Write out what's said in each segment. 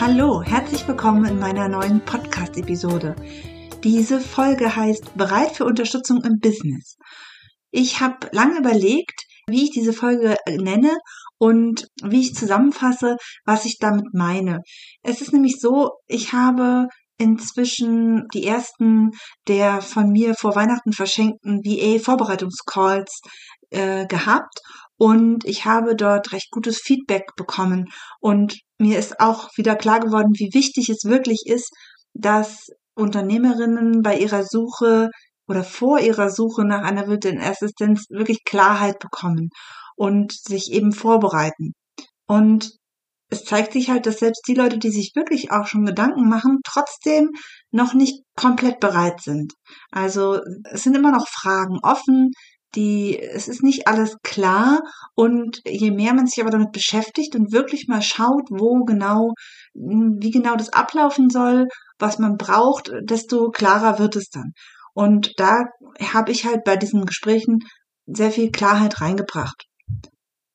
Hallo, herzlich willkommen in meiner neuen Podcast-Episode. Diese Folge heißt Bereit für Unterstützung im Business. Ich habe lange überlegt, wie ich diese Folge nenne und wie ich zusammenfasse, was ich damit meine. Es ist nämlich so, ich habe inzwischen die ersten der von mir vor Weihnachten verschenkten VA-Vorbereitungscalls äh, gehabt und ich habe dort recht gutes Feedback bekommen und mir ist auch wieder klar geworden, wie wichtig es wirklich ist, dass Unternehmerinnen bei ihrer Suche oder vor ihrer Suche nach einer virtuellen Assistenz wirklich Klarheit bekommen und sich eben vorbereiten. Und es zeigt sich halt, dass selbst die Leute, die sich wirklich auch schon Gedanken machen, trotzdem noch nicht komplett bereit sind. Also es sind immer noch Fragen offen, die, es ist nicht alles klar und je mehr man sich aber damit beschäftigt und wirklich mal schaut, wo genau, wie genau das ablaufen soll, was man braucht, desto klarer wird es dann. Und da habe ich halt bei diesen Gesprächen sehr viel Klarheit reingebracht.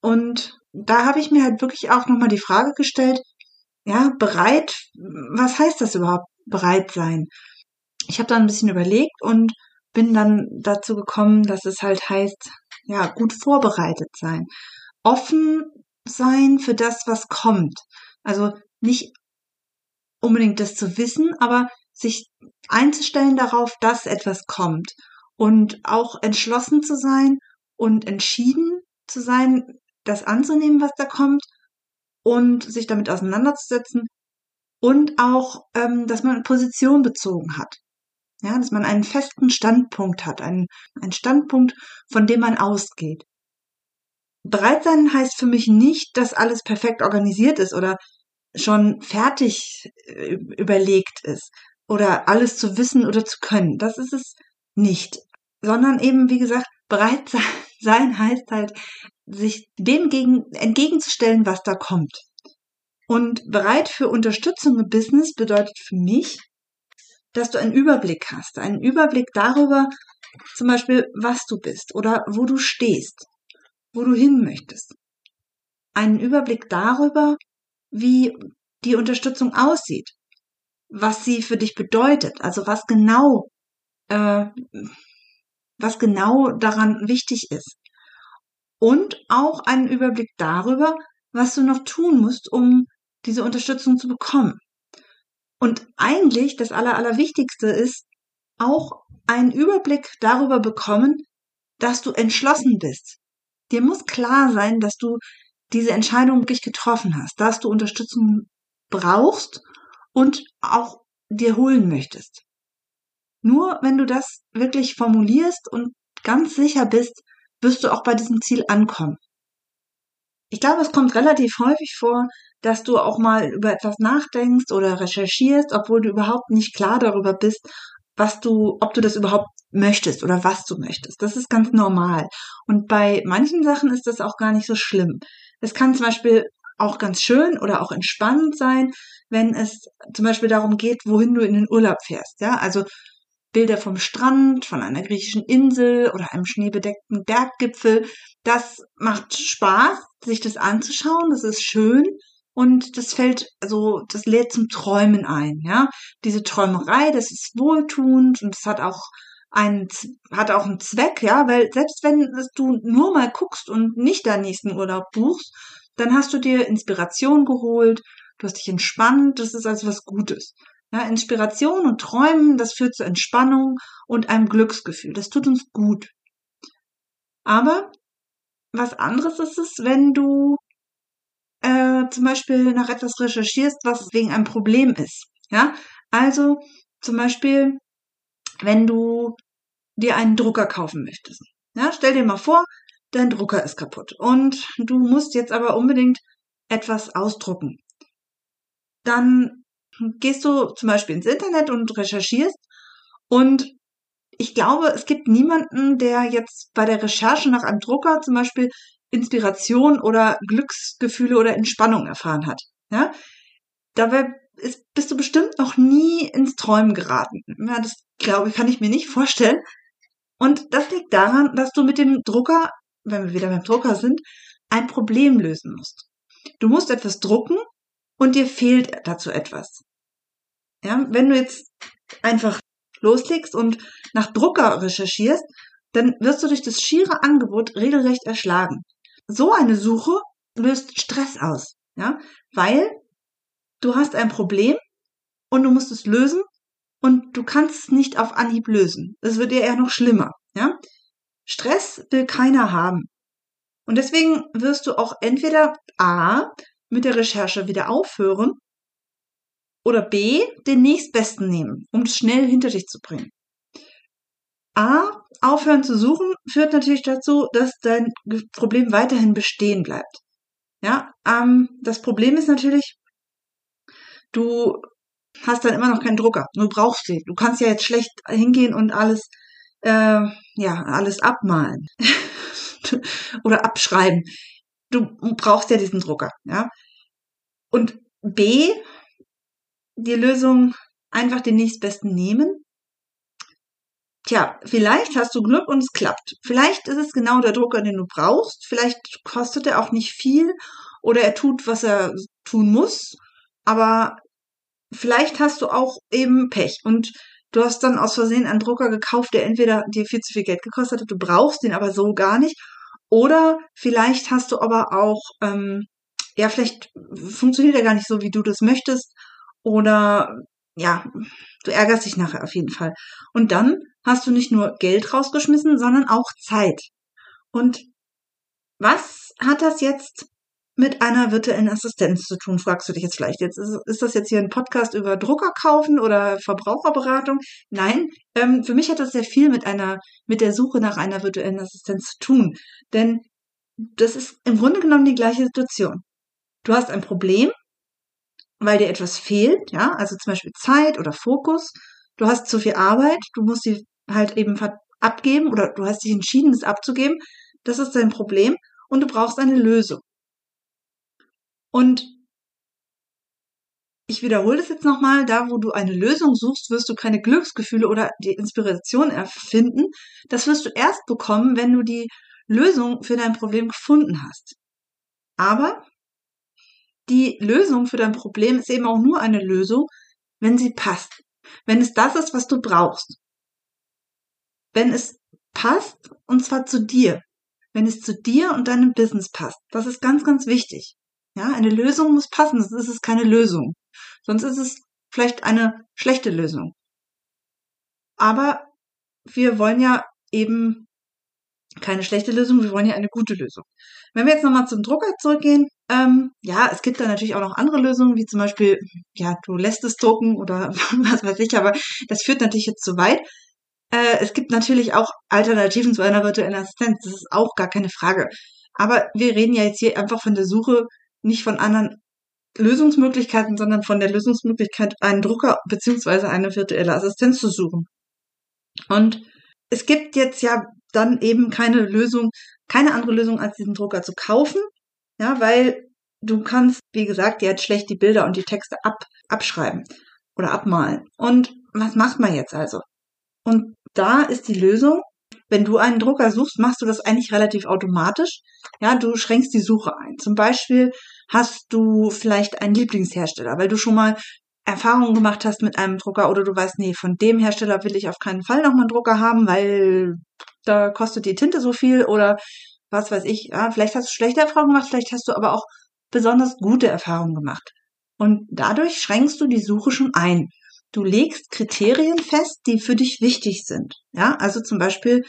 Und da habe ich mir halt wirklich auch nochmal die Frage gestellt, ja, bereit, was heißt das überhaupt, bereit sein? Ich habe da ein bisschen überlegt und bin dann dazu gekommen, dass es halt heißt, ja, gut vorbereitet sein. Offen sein für das, was kommt. Also nicht unbedingt das zu wissen, aber sich einzustellen darauf, dass etwas kommt. Und auch entschlossen zu sein und entschieden zu sein, das anzunehmen, was da kommt und sich damit auseinanderzusetzen und auch, ähm, dass man Position bezogen hat. Ja, dass man einen festen Standpunkt hat, einen, einen Standpunkt, von dem man ausgeht. Bereit sein heißt für mich nicht, dass alles perfekt organisiert ist oder schon fertig äh, überlegt ist oder alles zu wissen oder zu können. Das ist es nicht. Sondern eben, wie gesagt, bereit sein heißt halt, sich dem gegen, entgegenzustellen, was da kommt. Und bereit für Unterstützung im Business bedeutet für mich, dass du einen Überblick hast, einen Überblick darüber, zum Beispiel, was du bist oder wo du stehst, wo du hin möchtest. Einen Überblick darüber, wie die Unterstützung aussieht, was sie für dich bedeutet, also was genau, äh, was genau daran wichtig ist. Und auch einen Überblick darüber, was du noch tun musst, um diese Unterstützung zu bekommen. Und eigentlich das Aller, Allerwichtigste ist auch einen Überblick darüber bekommen, dass du entschlossen bist. Dir muss klar sein, dass du diese Entscheidung wirklich getroffen hast, dass du Unterstützung brauchst und auch dir holen möchtest. Nur wenn du das wirklich formulierst und ganz sicher bist, wirst du auch bei diesem Ziel ankommen. Ich glaube, es kommt relativ häufig vor, dass du auch mal über etwas nachdenkst oder recherchierst, obwohl du überhaupt nicht klar darüber bist, was du, ob du das überhaupt möchtest oder was du möchtest. Das ist ganz normal. Und bei manchen Sachen ist das auch gar nicht so schlimm. Es kann zum Beispiel auch ganz schön oder auch entspannend sein, wenn es zum Beispiel darum geht, wohin du in den Urlaub fährst. Ja, also Bilder vom Strand, von einer griechischen Insel oder einem schneebedeckten Berggipfel. Das macht Spaß, sich das anzuschauen. Das ist schön. Und das fällt, also, das lädt zum Träumen ein, ja. Diese Träumerei, das ist wohltuend und es hat auch einen, hat auch einen Zweck, ja, weil selbst wenn du nur mal guckst und nicht deinen nächsten Urlaub buchst, dann hast du dir Inspiration geholt, du hast dich entspannt, das ist also was Gutes. Ja, Inspiration und Träumen, das führt zu Entspannung und einem Glücksgefühl. Das tut uns gut. Aber was anderes ist es, wenn du äh, zum Beispiel nach etwas recherchierst, was wegen einem Problem ist. Ja, also zum Beispiel, wenn du dir einen Drucker kaufen möchtest. Ja, stell dir mal vor, dein Drucker ist kaputt und du musst jetzt aber unbedingt etwas ausdrucken. Dann gehst du zum Beispiel ins Internet und recherchierst und ich glaube, es gibt niemanden, der jetzt bei der Recherche nach einem Drucker zum Beispiel Inspiration oder Glücksgefühle oder Entspannung erfahren hat. Ja? Dabei ist, bist du bestimmt noch nie ins Träumen geraten. Ja, das glaube ich, kann ich mir nicht vorstellen. Und das liegt daran, dass du mit dem Drucker, wenn wir wieder beim Drucker sind, ein Problem lösen musst. Du musst etwas drucken und dir fehlt dazu etwas. Ja, wenn du jetzt einfach loslegst und nach Drucker recherchierst, dann wirst du durch das schiere Angebot regelrecht erschlagen. So eine Suche löst Stress aus, ja, weil du hast ein Problem und du musst es lösen und du kannst es nicht auf Anhieb lösen. Es wird dir eher noch schlimmer, ja. Stress will keiner haben. Und deswegen wirst du auch entweder A mit der Recherche wieder aufhören oder B den nächstbesten nehmen, um es schnell hinter dich zu bringen. A, aufhören zu suchen führt natürlich dazu, dass dein Problem weiterhin bestehen bleibt. Ja, ähm, das Problem ist natürlich, du hast dann immer noch keinen Drucker. Du brauchst den. Du kannst ja jetzt schlecht hingehen und alles, äh, ja, alles abmalen oder abschreiben. Du brauchst ja diesen Drucker, ja. Und B, die Lösung einfach den nächstbesten nehmen. Tja, vielleicht hast du Glück und es klappt. Vielleicht ist es genau der Drucker, den du brauchst. Vielleicht kostet er auch nicht viel oder er tut, was er tun muss. Aber vielleicht hast du auch eben Pech und du hast dann aus Versehen einen Drucker gekauft, der entweder dir viel zu viel Geld gekostet hat, du brauchst den aber so gar nicht. Oder vielleicht hast du aber auch, ähm, ja, vielleicht funktioniert er gar nicht so, wie du das möchtest. Oder ja, du ärgerst dich nachher auf jeden Fall. Und dann hast du nicht nur Geld rausgeschmissen, sondern auch Zeit. Und was hat das jetzt mit einer virtuellen Assistenz zu tun, fragst du dich jetzt vielleicht. Jetzt ist, ist das jetzt hier ein Podcast über Drucker kaufen oder Verbraucherberatung? Nein, ähm, für mich hat das sehr viel mit einer, mit der Suche nach einer virtuellen Assistenz zu tun. Denn das ist im Grunde genommen die gleiche Situation. Du hast ein Problem, weil dir etwas fehlt, ja, also zum Beispiel Zeit oder Fokus. Du hast zu viel Arbeit, du musst sie halt eben abgeben oder du hast dich entschieden, es abzugeben. Das ist dein Problem und du brauchst eine Lösung. Und ich wiederhole das jetzt nochmal, da wo du eine Lösung suchst, wirst du keine Glücksgefühle oder die Inspiration erfinden. Das wirst du erst bekommen, wenn du die Lösung für dein Problem gefunden hast. Aber die Lösung für dein Problem ist eben auch nur eine Lösung, wenn sie passt. Wenn es das ist, was du brauchst. Wenn es passt, und zwar zu dir. Wenn es zu dir und deinem Business passt. Das ist ganz, ganz wichtig. Ja, eine Lösung muss passen, sonst ist es keine Lösung. Sonst ist es vielleicht eine schlechte Lösung. Aber wir wollen ja eben keine schlechte Lösung, wir wollen ja eine gute Lösung. Wenn wir jetzt nochmal zum Drucker zurückgehen, ähm, ja, es gibt da natürlich auch noch andere Lösungen, wie zum Beispiel, ja, du lässt es drucken oder was weiß ich, aber das führt natürlich jetzt zu weit. Äh, es gibt natürlich auch Alternativen zu einer virtuellen Assistenz, das ist auch gar keine Frage. Aber wir reden ja jetzt hier einfach von der Suche nicht von anderen Lösungsmöglichkeiten, sondern von der Lösungsmöglichkeit, einen Drucker beziehungsweise eine virtuelle Assistenz zu suchen. Und es gibt jetzt ja dann eben keine Lösung, keine andere Lösung, als diesen Drucker zu kaufen. Ja, weil du kannst, wie gesagt, jetzt schlecht die Bilder und die Texte ab, abschreiben oder abmalen. Und was macht man jetzt also? Und da ist die Lösung, wenn du einen Drucker suchst, machst du das eigentlich relativ automatisch. Ja, du schränkst die Suche ein. Zum Beispiel hast du vielleicht einen Lieblingshersteller, weil du schon mal Erfahrungen gemacht hast mit einem Drucker oder du weißt, nee, von dem Hersteller will ich auf keinen Fall nochmal einen Drucker haben, weil da kostet die Tinte so viel oder was weiß ich. Ja, vielleicht hast du schlechte Erfahrungen gemacht, vielleicht hast du aber auch besonders gute Erfahrungen gemacht. Und dadurch schränkst du die Suche schon ein. Du legst Kriterien fest, die für dich wichtig sind. Ja, also zum Beispiel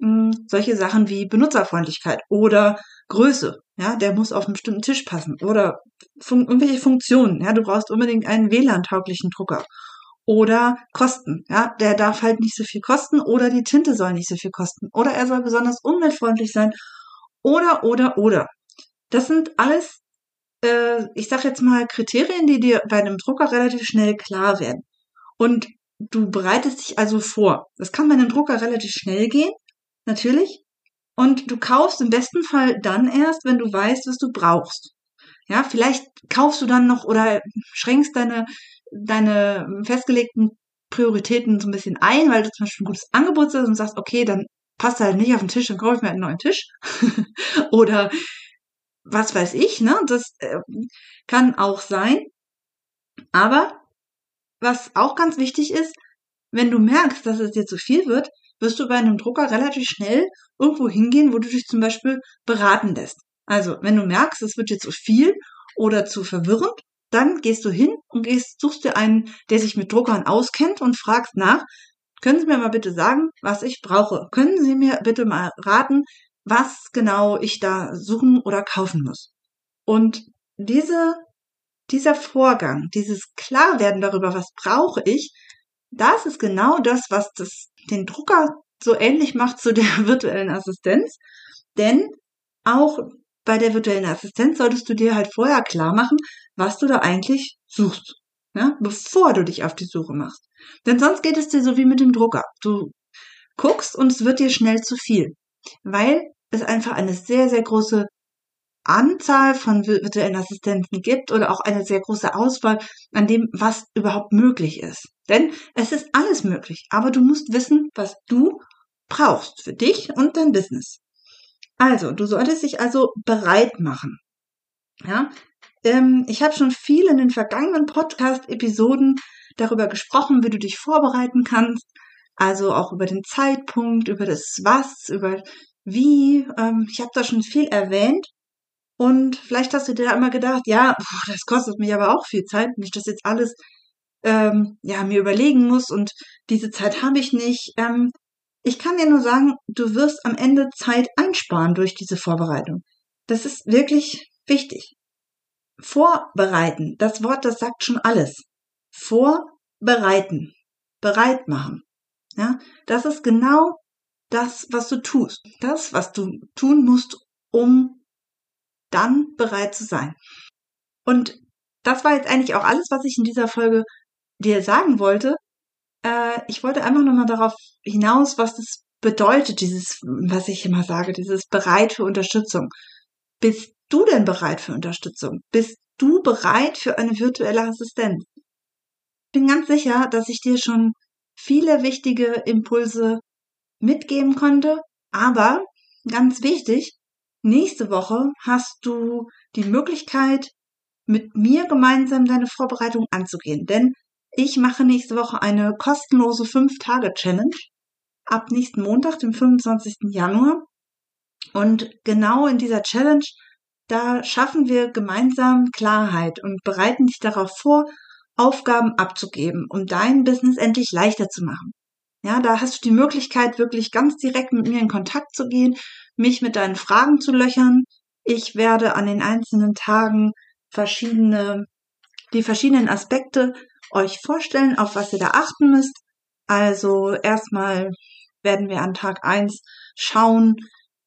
hm, solche Sachen wie Benutzerfreundlichkeit oder Größe. Ja, der muss auf einen bestimmten Tisch passen oder fun irgendwelche Funktionen. Ja, du brauchst unbedingt einen WLAN-tauglichen Drucker oder Kosten. Ja, der darf halt nicht so viel kosten oder die Tinte soll nicht so viel kosten oder er soll besonders umweltfreundlich sein oder oder oder. Das sind alles, äh, ich sag jetzt mal Kriterien, die dir bei einem Drucker relativ schnell klar werden. Und du bereitest dich also vor. Das kann bei einem Drucker relativ schnell gehen, natürlich. Und du kaufst im besten Fall dann erst, wenn du weißt, was du brauchst. Ja, vielleicht kaufst du dann noch oder schränkst deine, deine festgelegten Prioritäten so ein bisschen ein, weil du zum Beispiel ein gutes Angebot hast und sagst, okay, dann passt halt nicht auf den Tisch, dann kaufe ich mir einen neuen Tisch. oder was weiß ich, ne? Das äh, kann auch sein. Aber was auch ganz wichtig ist, wenn du merkst, dass es dir zu viel wird, wirst du bei einem Drucker relativ schnell irgendwo hingehen, wo du dich zum Beispiel beraten lässt. Also, wenn du merkst, es wird dir zu viel oder zu verwirrend, dann gehst du hin und gehst, suchst dir einen, der sich mit Druckern auskennt und fragst nach, können Sie mir mal bitte sagen, was ich brauche? Können Sie mir bitte mal raten, was genau ich da suchen oder kaufen muss? Und diese, dieser Vorgang, dieses Klarwerden darüber, was brauche ich, das ist genau das, was das, den Drucker so ähnlich macht zu der virtuellen Assistenz. Denn auch bei der virtuellen Assistenz solltest du dir halt vorher klar machen, was du da eigentlich suchst. Ja, bevor du dich auf die Suche machst. Denn sonst geht es dir so wie mit dem Drucker. Du guckst und es wird dir schnell zu viel. Weil es einfach eine sehr, sehr große Anzahl von virtuellen Assistenten gibt oder auch eine sehr große Auswahl an dem, was überhaupt möglich ist. Denn es ist alles möglich, aber du musst wissen, was du brauchst für dich und dein Business. Also, du solltest dich also bereit machen. Ja, ähm, ich habe schon viel in den vergangenen Podcast-Episoden darüber gesprochen, wie du dich vorbereiten kannst. Also auch über den Zeitpunkt, über das Was, über wie. Ähm, ich habe da schon viel erwähnt. Und vielleicht hast du dir da immer gedacht, ja, boah, das kostet mich aber auch viel Zeit, wenn ich das jetzt alles ähm, ja mir überlegen muss und diese Zeit habe ich nicht. Ähm, ich kann dir nur sagen, du wirst am Ende Zeit einsparen durch diese Vorbereitung. Das ist wirklich wichtig. Vorbereiten, das Wort, das sagt schon alles. Vorbereiten, bereit machen. Ja, das ist genau das, was du tust. Das, was du tun musst, um dann bereit zu sein. Und das war jetzt eigentlich auch alles, was ich in dieser Folge dir sagen wollte. Äh, ich wollte einfach nochmal darauf hinaus, was das bedeutet, dieses, was ich immer sage, dieses bereit für Unterstützung. Bist du denn bereit für Unterstützung? Bist du bereit für eine virtuelle Assistenz? Ich bin ganz sicher, dass ich dir schon viele wichtige Impulse mitgeben konnte, aber ganz wichtig, Nächste Woche hast du die Möglichkeit, mit mir gemeinsam deine Vorbereitung anzugehen. Denn ich mache nächste Woche eine kostenlose 5-Tage-Challenge ab nächsten Montag, dem 25. Januar. Und genau in dieser Challenge, da schaffen wir gemeinsam Klarheit und bereiten dich darauf vor, Aufgaben abzugeben, um dein Business endlich leichter zu machen. Ja, da hast du die Möglichkeit, wirklich ganz direkt mit mir in Kontakt zu gehen, mich mit deinen Fragen zu löchern. Ich werde an den einzelnen Tagen verschiedene, die verschiedenen Aspekte euch vorstellen, auf was ihr da achten müsst. Also erstmal werden wir an Tag eins schauen,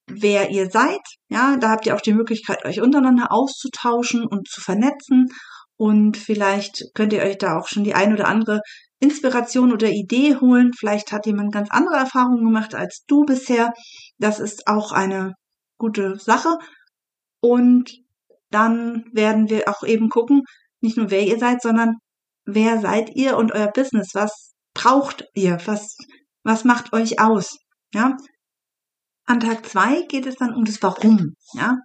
wer ihr seid. Ja, da habt ihr auch die Möglichkeit, euch untereinander auszutauschen und zu vernetzen. Und vielleicht könnt ihr euch da auch schon die ein oder andere Inspiration oder Idee holen. Vielleicht hat jemand ganz andere Erfahrungen gemacht als du bisher. Das ist auch eine gute Sache. Und dann werden wir auch eben gucken, nicht nur wer ihr seid, sondern wer seid ihr und euer Business? Was braucht ihr? Was, was macht euch aus? Ja. An Tag zwei geht es dann um das Warum. Ja.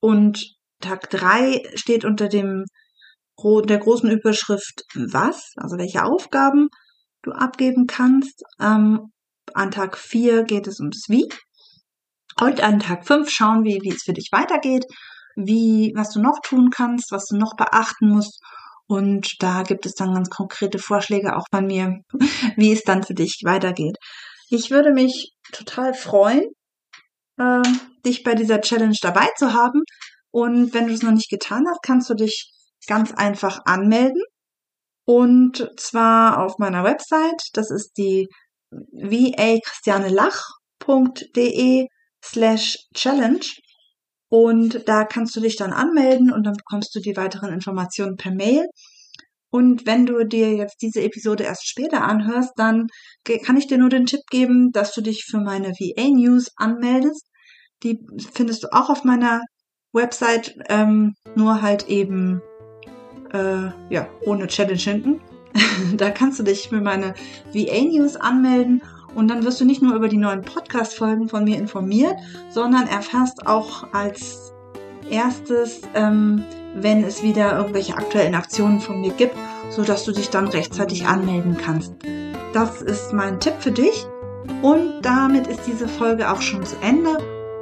Und Tag drei steht unter dem der großen Überschrift was, also welche Aufgaben du abgeben kannst. Ähm, an Tag 4 geht es ums Wie. Und an Tag 5 schauen wir, wie es für dich weitergeht, wie, was du noch tun kannst, was du noch beachten musst. Und da gibt es dann ganz konkrete Vorschläge auch von mir, wie es dann für dich weitergeht. Ich würde mich total freuen, äh, dich bei dieser Challenge dabei zu haben. Und wenn du es noch nicht getan hast, kannst du dich ganz einfach anmelden. Und zwar auf meiner Website. Das ist die va-christianelach.de slash challenge. Und da kannst du dich dann anmelden und dann bekommst du die weiteren Informationen per Mail. Und wenn du dir jetzt diese Episode erst später anhörst, dann kann ich dir nur den Tipp geben, dass du dich für meine VA News anmeldest. Die findest du auch auf meiner Website, ähm, nur halt eben äh, ja ohne Challenge hinten. da kannst du dich für meine VA News anmelden und dann wirst du nicht nur über die neuen Podcast-Folgen von mir informiert, sondern erfährst auch als erstes, ähm, wenn es wieder irgendwelche aktuellen Aktionen von mir gibt, so dass du dich dann rechtzeitig anmelden kannst. Das ist mein Tipp für dich. Und damit ist diese Folge auch schon zu Ende.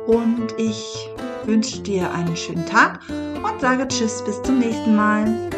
Und ich wünsche dir einen schönen Tag und sage Tschüss bis zum nächsten Mal.